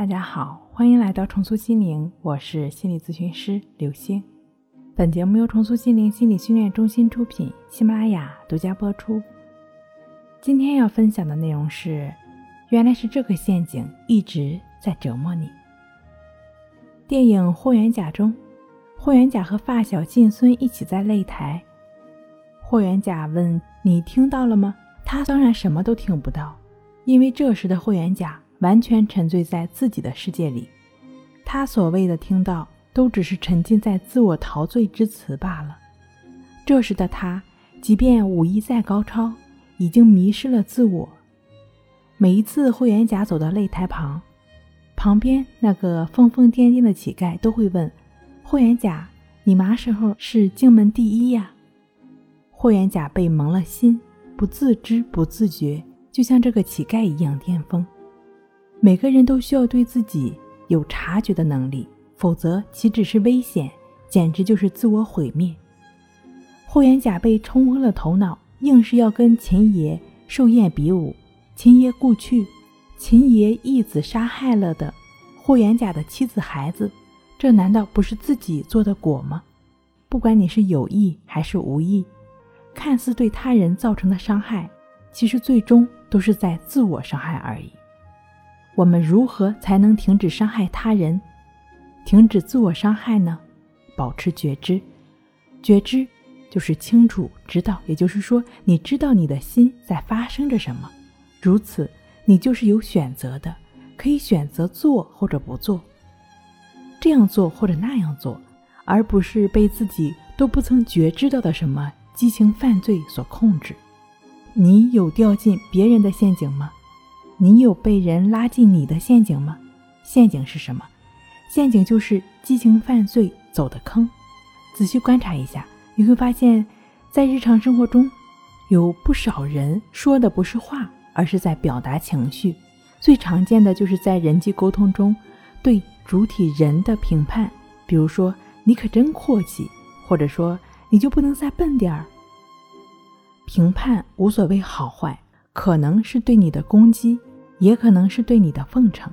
大家好，欢迎来到重塑心灵，我是心理咨询师刘星。本节目由重塑心灵心理训练中心出品，喜马拉雅独家播出。今天要分享的内容是：原来是这个陷阱一直在折磨你。电影《霍元甲》中，霍元甲和发小晋孙一起在擂台。霍元甲问：“你听到了吗？”他当然什么都听不到，因为这时的霍元甲。完全沉醉在自己的世界里，他所谓的听到，都只是沉浸在自我陶醉之词罢了。这时的他，即便武艺再高超，已经迷失了自我。每一次霍元甲走到擂台旁，旁边那个疯疯癫癫的乞丐都会问霍元甲：“你嘛时候是荆门第一呀？”霍元甲被蒙了心，不自知不自觉，就像这个乞丐一样巅峰。每个人都需要对自己有察觉的能力，否则岂止是危险，简直就是自我毁灭。霍元甲被冲昏了头脑，硬是要跟秦爷寿宴比武。秦爷故去，秦爷义子杀害了的霍元甲的妻子孩子，这难道不是自己做的果吗？不管你是有意还是无意，看似对他人造成的伤害，其实最终都是在自我伤害而已。我们如何才能停止伤害他人，停止自我伤害呢？保持觉知，觉知就是清楚知道，也就是说，你知道你的心在发生着什么。如此，你就是有选择的，可以选择做或者不做，这样做或者那样做，而不是被自己都不曾觉知到的什么激情犯罪所控制。你有掉进别人的陷阱吗？你有被人拉进你的陷阱吗？陷阱是什么？陷阱就是激情犯罪走的坑。仔细观察一下，你会发现，在日常生活中，有不少人说的不是话，而是在表达情绪。最常见的就是在人际沟通中，对主体人的评判，比如说“你可真阔气”，或者说“你就不能再笨点儿”。评判无所谓好坏，可能是对你的攻击。也可能是对你的奉承，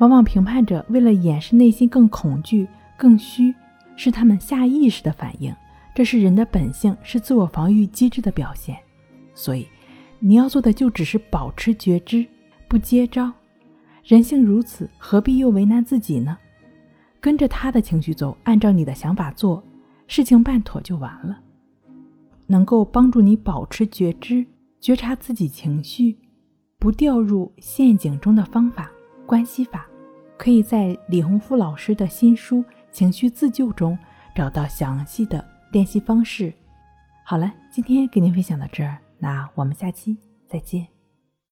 往往评判者为了掩饰内心更恐惧、更虚，是他们下意识的反应。这是人的本性，是自我防御机制的表现。所以，你要做的就只是保持觉知，不接招。人性如此，何必又为难自己呢？跟着他的情绪走，按照你的想法做，事情办妥就完了。能够帮助你保持觉知、觉察自己情绪。不掉入陷阱中的方法关系法，可以在李洪福老师的新书《情绪自救》中找到详细的练习方式。好了，今天给您分享到这儿，那我们下期再见。